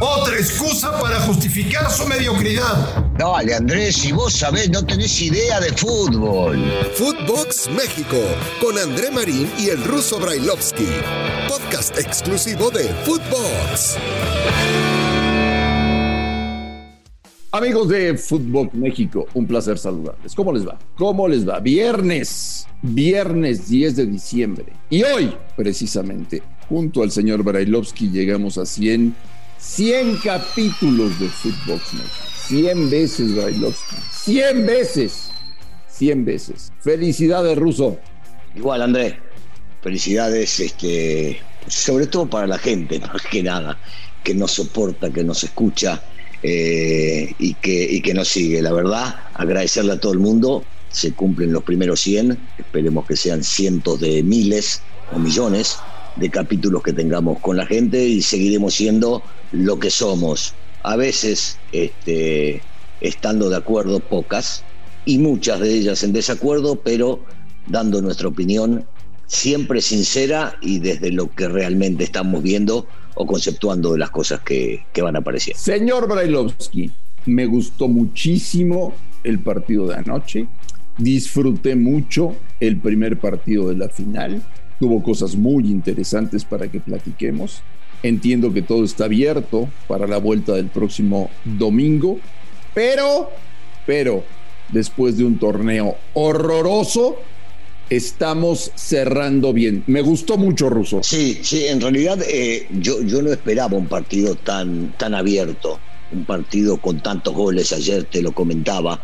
Otra excusa para justificar su mediocridad. Dale, Andrés, si vos sabés, no tenés idea de fútbol. Footbox México, con André Marín y el ruso Brailovsky. Podcast exclusivo de Footbox. Amigos de Footbox México, un placer saludarles. ¿Cómo les va? ¿Cómo les va? Viernes, viernes 10 de diciembre. Y hoy, precisamente, junto al señor Brailovsky, llegamos a 100 100 capítulos de Footbox México. 100 veces, Brailovsky. 100 veces. 100 veces. Felicidades, Ruso. Igual, André. Felicidades, este, sobre todo para la gente, más que nada, que nos soporta, que nos escucha eh, y, que, y que nos sigue. La verdad, agradecerle a todo el mundo. Se cumplen los primeros 100. Esperemos que sean cientos de miles o millones de capítulos que tengamos con la gente y seguiremos siendo lo que somos. A veces este, estando de acuerdo pocas y muchas de ellas en desacuerdo, pero dando nuestra opinión siempre sincera y desde lo que realmente estamos viendo o conceptuando de las cosas que, que van apareciendo. Señor Brailovsky, me gustó muchísimo el partido de anoche. Disfruté mucho el primer partido de la final. Tuvo cosas muy interesantes para que platiquemos. Entiendo que todo está abierto para la vuelta del próximo domingo, pero, pero, después de un torneo horroroso, estamos cerrando bien. Me gustó mucho, Russo. Sí, sí, en realidad eh, yo, yo no esperaba un partido tan, tan abierto, un partido con tantos goles, ayer te lo comentaba,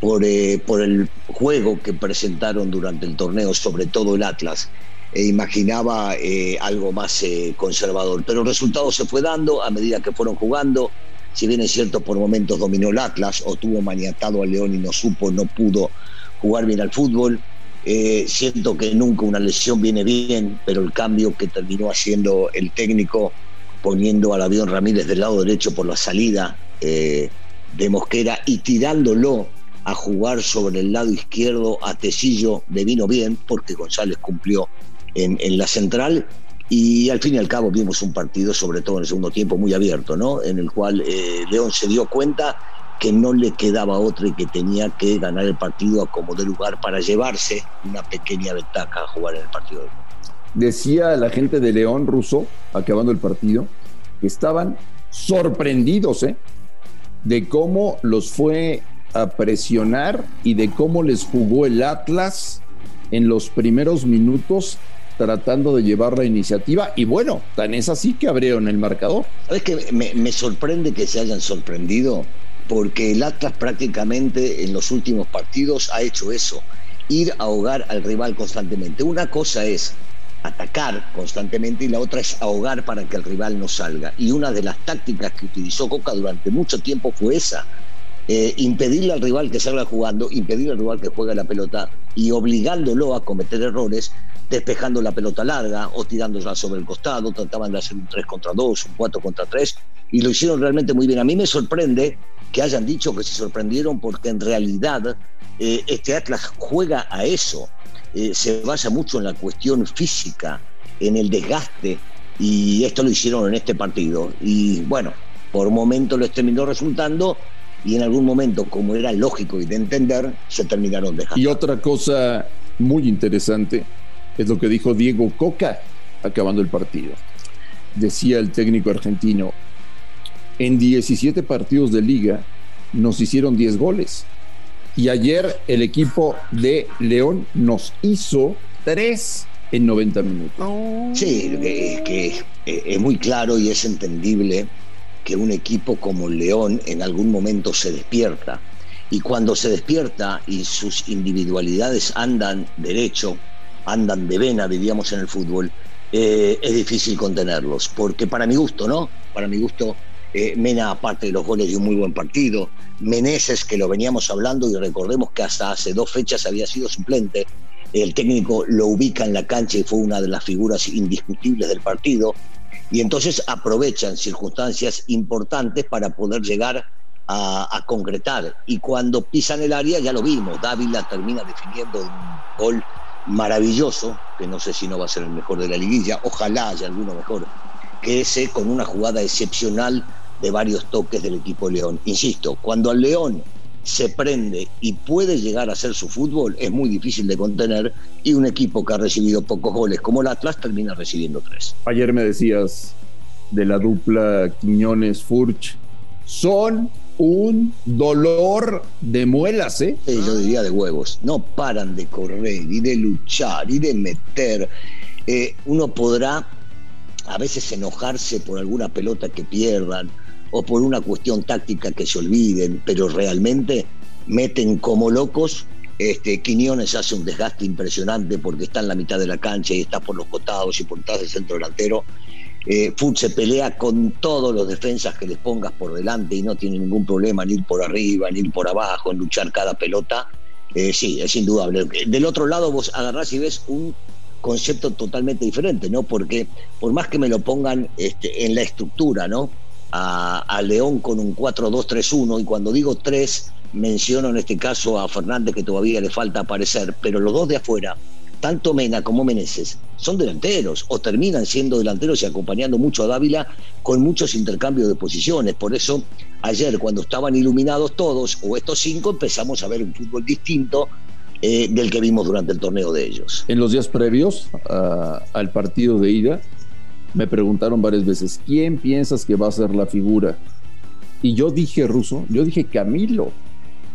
por, eh, por el juego que presentaron durante el torneo, sobre todo el Atlas e imaginaba eh, algo más eh, conservador. Pero el resultado se fue dando a medida que fueron jugando. Si bien es cierto, por momentos dominó el Atlas o tuvo maniatado al León y no supo, no pudo jugar bien al fútbol. Eh, siento que nunca una lesión viene bien, pero el cambio que terminó haciendo el técnico, poniendo al avión Ramírez del lado derecho por la salida de Mosquera y tirándolo a jugar sobre el lado izquierdo a Tecillo, le vino bien porque González cumplió en, la central y al fin y al cabo vimos un partido, sobre todo en el segundo tiempo, muy abierto, ¿no? En el cual eh, León se dio cuenta que no le quedaba otra y que tenía que ganar el partido a como de lugar para llevarse una pequeña ventaja a jugar en el partido. Decía la gente de León Russo, acabando el partido, que estaban sorprendidos ¿eh? de cómo los fue a presionar y de cómo les jugó el Atlas en los primeros minutos tratando de llevar la iniciativa y bueno, tan es así que abrieron el marcador. ¿Sabes que me, sorprende que se hayan sorprendido? Porque el Atlas prácticamente en los últimos partidos ha hecho eso, ir a ahogar al rival constantemente. Una cosa es atacar constantemente y la otra es ahogar para que el rival no salga. Y una de las tácticas que utilizó Coca durante mucho tiempo fue esa, eh, impedirle al rival que salga jugando, impedirle al rival que juegue la pelota y obligándolo a cometer errores, despejando la pelota larga o tirándola sobre el costado, trataban de hacer un 3 contra 2, un 4 contra 3 y lo hicieron realmente muy bien. A mí me sorprende que hayan dicho que se sorprendieron porque en realidad eh, este Atlas juega a eso, eh, se basa mucho en la cuestión física, en el desgaste y esto lo hicieron en este partido y bueno, por momento les terminó resultando y en algún momento, como era lógico y de entender, se terminaron dejando. Y otra cosa muy interesante es lo que dijo Diego Coca acabando el partido. Decía el técnico argentino, en 17 partidos de liga nos hicieron 10 goles. Y ayer el equipo de León nos hizo 3 en 90 minutos. Sí, es que es muy claro y es entendible que un equipo como León en algún momento se despierta. Y cuando se despierta y sus individualidades andan derecho, andan de vena, diríamos en el fútbol, eh, es difícil contenerlos. Porque para mi gusto, ¿no? Para mi gusto, eh, Mena, aparte de los goles de un muy buen partido, Meneses, que lo veníamos hablando y recordemos que hasta hace dos fechas había sido suplente, el técnico lo ubica en la cancha y fue una de las figuras indiscutibles del partido y entonces aprovechan circunstancias importantes para poder llegar a, concretar. Y cuando pisan el área, ya lo vimos, Dávila termina definiendo un gol maravilloso, que no sé si no va a ser el mejor de la liguilla, ojalá haya alguno mejor que ese con una jugada excepcional de varios toques del equipo León. Insisto, cuando al León se prende y puede llegar a hacer su fútbol, es muy difícil de contener y un equipo que ha recibido pocos goles como el Atlas termina recibiendo tres. Ayer me decías de la dupla Quiñones-Furch, son un dolor de muelas, ¿eh? yo diría de huevos. No paran de correr y de luchar y de meter. Eh, uno podrá a veces enojarse por alguna pelota que pierdan o por una cuestión táctica que se olviden, pero realmente meten como locos. Este, Quiñones hace un desgaste impresionante porque está en la mitad de la cancha y está por los costados y por detrás del centro delantero. Eh, se pelea con todos los defensas que les pongas por delante y no tiene ningún problema en ir por arriba, ni ir por abajo, en luchar cada pelota. Eh, sí, es indudable. Del otro lado vos agarrás y ves un concepto totalmente diferente, ¿no? Porque por más que me lo pongan este, en la estructura, ¿no? A, León con un 4-2-3-1 y cuando digo tres menciono en este caso a Fernández que todavía le falta aparecer, pero los dos de afuera, tanto Mena como Meneses, son delanteros o terminan siendo delanteros y acompañando mucho a Dávila con muchos intercambios de posiciones. Por eso ayer cuando estaban iluminados todos o estos cinco empezamos a ver un fútbol distinto eh, del que vimos durante el torneo de ellos. En los días previos al partido de ida, me preguntaron varias veces, ¿quién piensas que va a ser la figura? Y yo dije, Ruso, yo dije Camilo.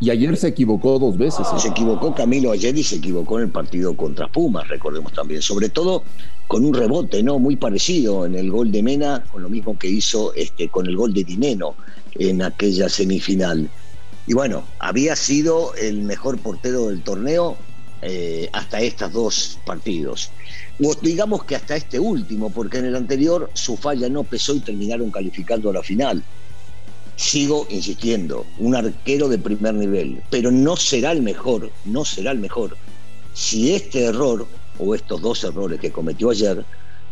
Y ayer se equivocó dos veces. ¿eh? Se equivocó Camilo ayer y se equivocó en el partido contra Pumas, recordemos también. Sobre todo con un rebote, ¿no? Muy parecido en el gol de Mena, con lo mismo que hizo este, con el gol de Dineno en aquella semifinal. Y bueno, había sido el mejor portero del torneo eh, hasta estos dos partidos o digamos que hasta este último, porque en el anterior su falla no pesó y terminaron calificando a la final. Sigo insistiendo, un arquero de primer nivel, pero no será el mejor, no será el mejor. Si este error, o estos dos errores que cometió ayer,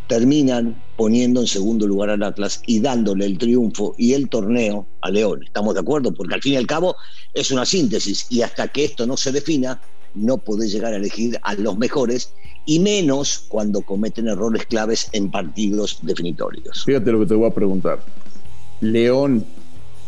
terminan poniendo en segundo lugar al Atlas y dándole el triunfo y el torneo a León. ¿Estamos de acuerdo? Porque al fin y al cabo es una síntesis y hasta que esto no se defina, no podés llegar a elegir a los mejores y menos cuando cometen errores claves en partidos definitorios. Fíjate lo que te voy a preguntar. ¿León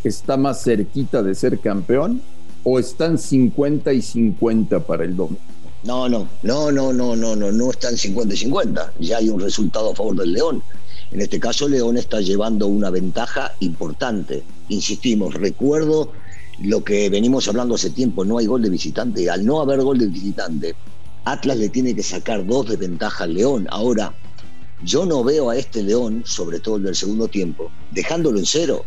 está más cerquita de ser campeón o están 50 y 50 para el domingo? No, no, no, no, no, no, no, no están 50 y 50. Ya hay un resultado a favor del León. En este caso, León está llevando una ventaja importante. Insistimos, recuerdo lo que venimos hablando hace tiempo, no hay gol de visitante. Al no haber gol de visitante, Atlas le tiene que sacar dos de ventaja al León. Ahora, yo no veo a este León, sobre todo el del segundo tiempo, dejándolo en cero.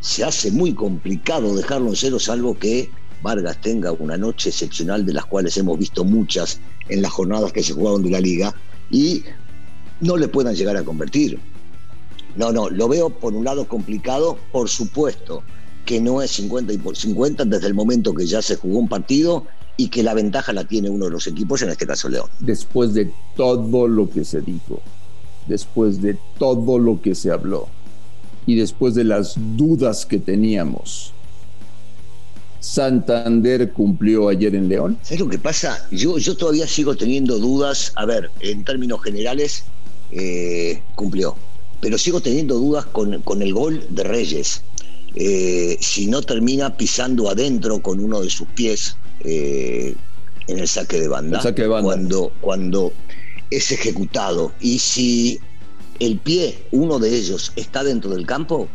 Se hace muy complicado dejarlo en cero, salvo que Vargas tenga una noche excepcional, de las cuales hemos visto muchas en las jornadas que se jugaron de la liga, y no le puedan llegar a convertir. No, no, lo veo por un lado complicado, por supuesto que no es 50 y por 50 desde el momento que ya se jugó un partido y que la ventaja la tiene uno de los equipos, en este caso León. Después de todo lo que se dijo, después de todo lo que se habló y después de las dudas que teníamos, Santander cumplió ayer en León. ¿Sabes lo que pasa? Yo, yo todavía sigo teniendo dudas. A ver, en términos generales, eh, cumplió. Pero sigo teniendo dudas con, con el gol de Reyes. Eh, si no termina pisando adentro con uno de sus pies, eh, en el saque de banda, Cuando, cuando es ejecutado. Y si el pie, uno de ellos, está dentro del campo,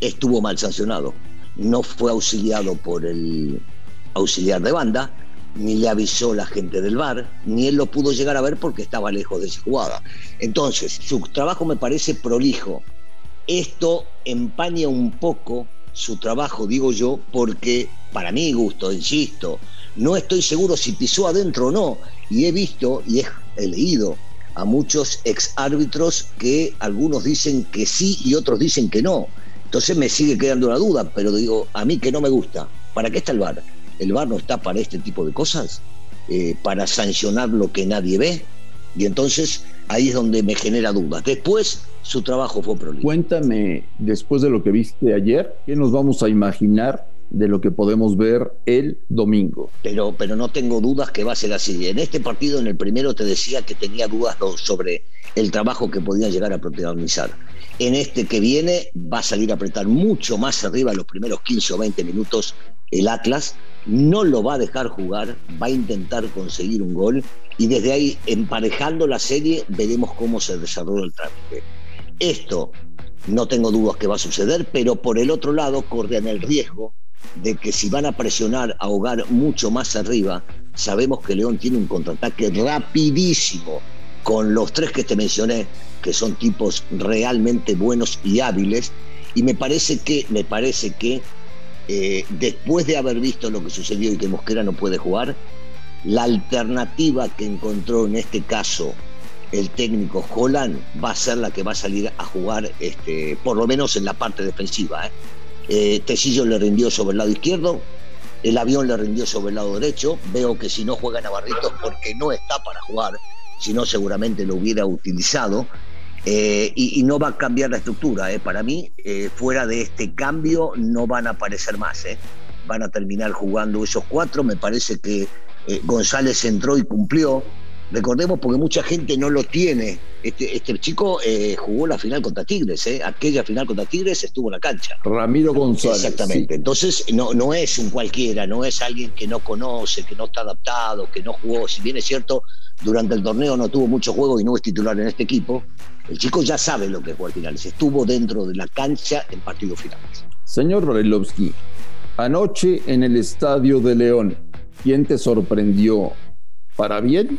estuvo mal sancionado. No fue auxiliado por el auxiliar de banda, ni le avisó la gente del bar, ni él lo pudo llegar a ver porque estaba lejos de esa jugada. Entonces, su trabajo me parece prolijo. Esto empaña un poco su trabajo, digo yo, porque para mi gusto, insisto, no estoy seguro si pisó adentro o no. Y he visto y he, leído a muchos ex árbitros que algunos dicen que sí y otros dicen que no. Entonces me sigue quedando la duda, pero digo, a mí que no me gusta. ¿Para qué está el VAR? ¿El VAR no está para este tipo de cosas? Eh, ¿Para sancionar lo que nadie ve? Y entonces ahí es donde me genera dudas. Después su trabajo fue prolijo. Cuéntame, después de lo que viste ayer, ¿qué nos vamos a imaginar de lo que podemos ver el domingo. Pero, pero no tengo dudas que va a ser así. En este partido, en el primero, te decía que tenía dudas sobre el trabajo que podía llegar a protagonizar. En este que viene va a salir a apretar mucho más arriba en los primeros 15 o 20 minutos el Atlas, no lo va a dejar jugar, va a intentar conseguir un gol y desde ahí, emparejando la serie, veremos cómo se desarrolla el trámite. Esto no tengo dudas que va a suceder, pero por el otro lado corren el riesgo de que si van a presionar, a ahogar mucho más arriba, sabemos que León tiene un contraataque rapidísimo con los tres que te mencioné, que son tipos realmente buenos y hábiles, y me parece que, me parece que eh, después de haber visto lo que sucedió y que Mosquera no puede jugar, la alternativa que encontró en este caso el técnico Holland va a ser la que va a salir a jugar, este, por lo menos en la parte defensiva. ¿eh? Eh, Tecillo le rindió sobre el lado izquierdo, el avión le rindió sobre el lado derecho. Veo que si no juega Navarrito es porque no está para jugar, si no seguramente lo hubiera utilizado. Eh, y, no va a cambiar la estructura. Para mí, fuera de este cambio, no van a aparecer más. Van a terminar jugando esos cuatro. Me parece que González entró y cumplió. Recordemos porque mucha gente no lo tiene. Este, este chico jugó la final contra Tigres, aquella final contra Tigres estuvo en la cancha. Ramiro González. Exactamente. Entonces no, no es un cualquiera, no es alguien que no conoce, que no está adaptado, que no jugó. Si bien es cierto, durante el torneo no tuvo mucho juego y no es titular en este equipo, el chico ya sabe lo que es jugar finales. Estuvo dentro de la cancha en partidos finales. Señor Barilovsky, anoche en el Estadio de León, ¿quién te sorprendió para bien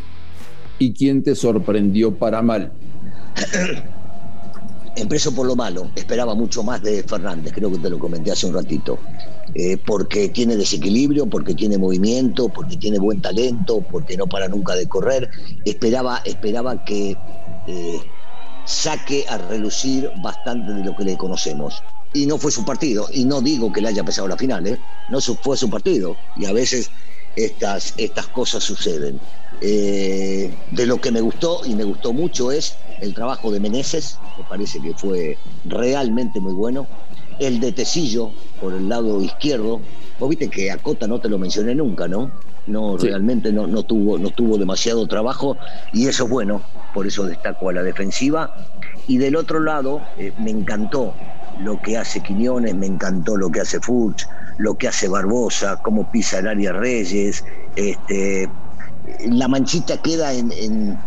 y quién te sorprendió para mal? Empiezo por lo malo, esperaba mucho más de Fernández, creo que te lo comenté hace un ratito, eh, porque tiene desequilibrio, porque tiene movimiento, porque tiene buen talento, porque no para nunca de correr. Esperaba, esperaba que eh, saque a relucir bastante de lo que le conocemos. Y no fue su partido, y no digo que le haya pesado la final, ¿eh? no fue su partido, y a veces estas, estas cosas suceden. Eh, de lo que me gustó, y me gustó mucho, es el trabajo de Meneses, me parece que fue realmente muy bueno. El de Tecillo, por el lado izquierdo, vos viste que a Cota no te lo mencioné nunca, ¿no? No, realmente no, no, tuvo, no tuvo demasiado trabajo y eso es bueno, por eso destaco a la defensiva. Y del otro lado, eh, me encantó lo que hace Quiñones, me encantó lo que hace Furch, lo que hace Barbosa, cómo pisa el área Reyes. Este, la manchita queda en,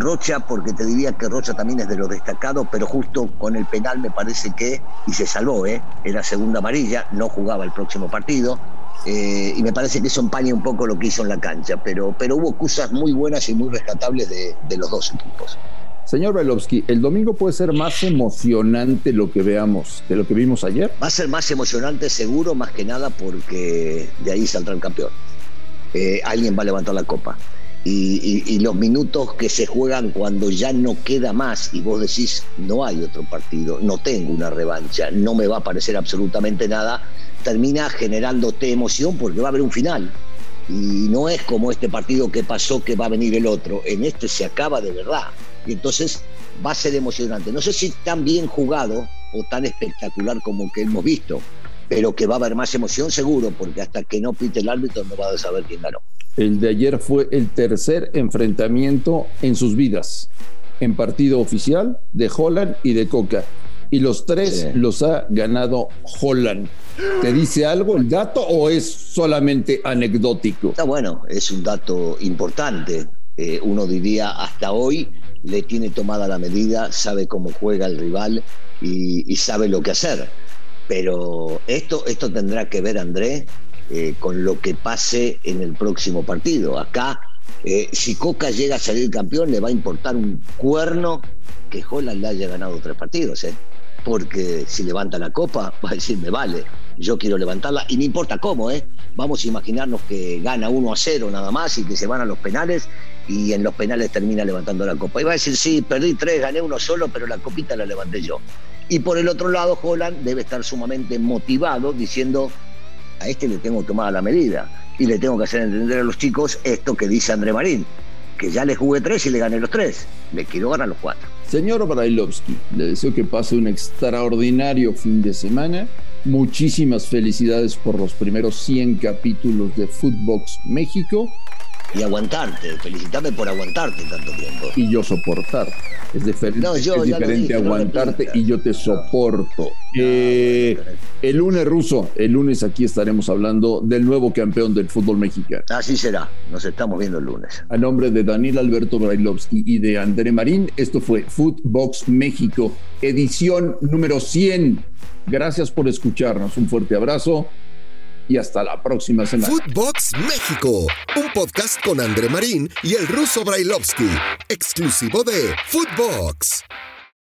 Rocha, porque te diría que Rocha también es de los destacados, pero justo con el penal me parece que, y se salvó, ¿eh? era segunda amarilla, no jugaba el próximo partido. Eh, y me parece que eso empaña un poco lo que hizo en la cancha, pero, pero hubo cosas muy buenas y muy rescatables de, los dos equipos. Señor Belovsky, ¿el domingo puede ser más emocionante lo que veamos de lo que vimos ayer? Va a ser más emocionante seguro, más que nada porque de ahí saldrá el campeón. Eh, alguien va a levantar la copa. y, los minutos que se juegan cuando ya no queda más y vos decís, no hay otro partido, no tengo una revancha, no me va a parecer absolutamente nada, termina generándote emoción porque va a haber un final. Y no es como este partido que pasó que va a venir el otro. En este se acaba de verdad. Y entonces va a ser emocionante. No sé si tan bien jugado o tan espectacular como que hemos visto, pero que va a haber más emoción seguro, porque hasta que no pite el árbitro no va a saber quién ganó. El de ayer fue el tercer enfrentamiento en sus vidas, en partido oficial de Holland y de Coca y los tres los ha ganado Holland. ¿Te dice algo el dato o es solamente anecdótico? Está bueno, es un dato importante. Eh, uno diría hasta hoy le tiene tomada la medida, sabe cómo juega el rival y, sabe lo que hacer. Pero esto, esto tendrá que ver, André, eh, con lo que pase en el próximo partido. Acá, eh, si Coca llega a salir campeón, le va a importar un cuerno que Holland le haya ganado tres partidos. ¿eh? porque si levanta la copa va a decir, me vale, yo quiero levantarla y no importa cómo, ¿eh? Vamos a imaginarnos que gana 1 a 0 nada más y que se van a los penales y en los penales termina levantando la copa. Y va a decir, sí, perdí tres, gané uno solo, pero la copita la levanté yo. Y por el otro lado, Holland debe estar sumamente motivado diciendo, a este le tengo tomar la medida y le tengo que hacer entender a los chicos esto que dice André Marín, que ya le jugué tres y le gané los tres, le quiero ganar los cuatro. Señor Brailovsky, le deseo que pase un extraordinario fin de semana. Muchísimas felicidades por los primeros 100 capítulos de Footbox México y aguantarte. Felicitame por aguantarte tanto tiempo. Y yo soportar. Es, diferente, es diferente aguantarte y yo te soporto. Eh, el lunes ruso, el lunes aquí estaremos hablando del nuevo campeón del fútbol mexicano. Así será, nos estamos viendo el lunes. A nombre de Daniel Alberto Brailovsky y de André Marín, esto fue Footbox México, edición número 100. Gracias por escucharnos, un fuerte abrazo y hasta la próxima semana. Footbox México, un podcast con André Marín y el ruso Brailovsky, exclusivo de Footbox.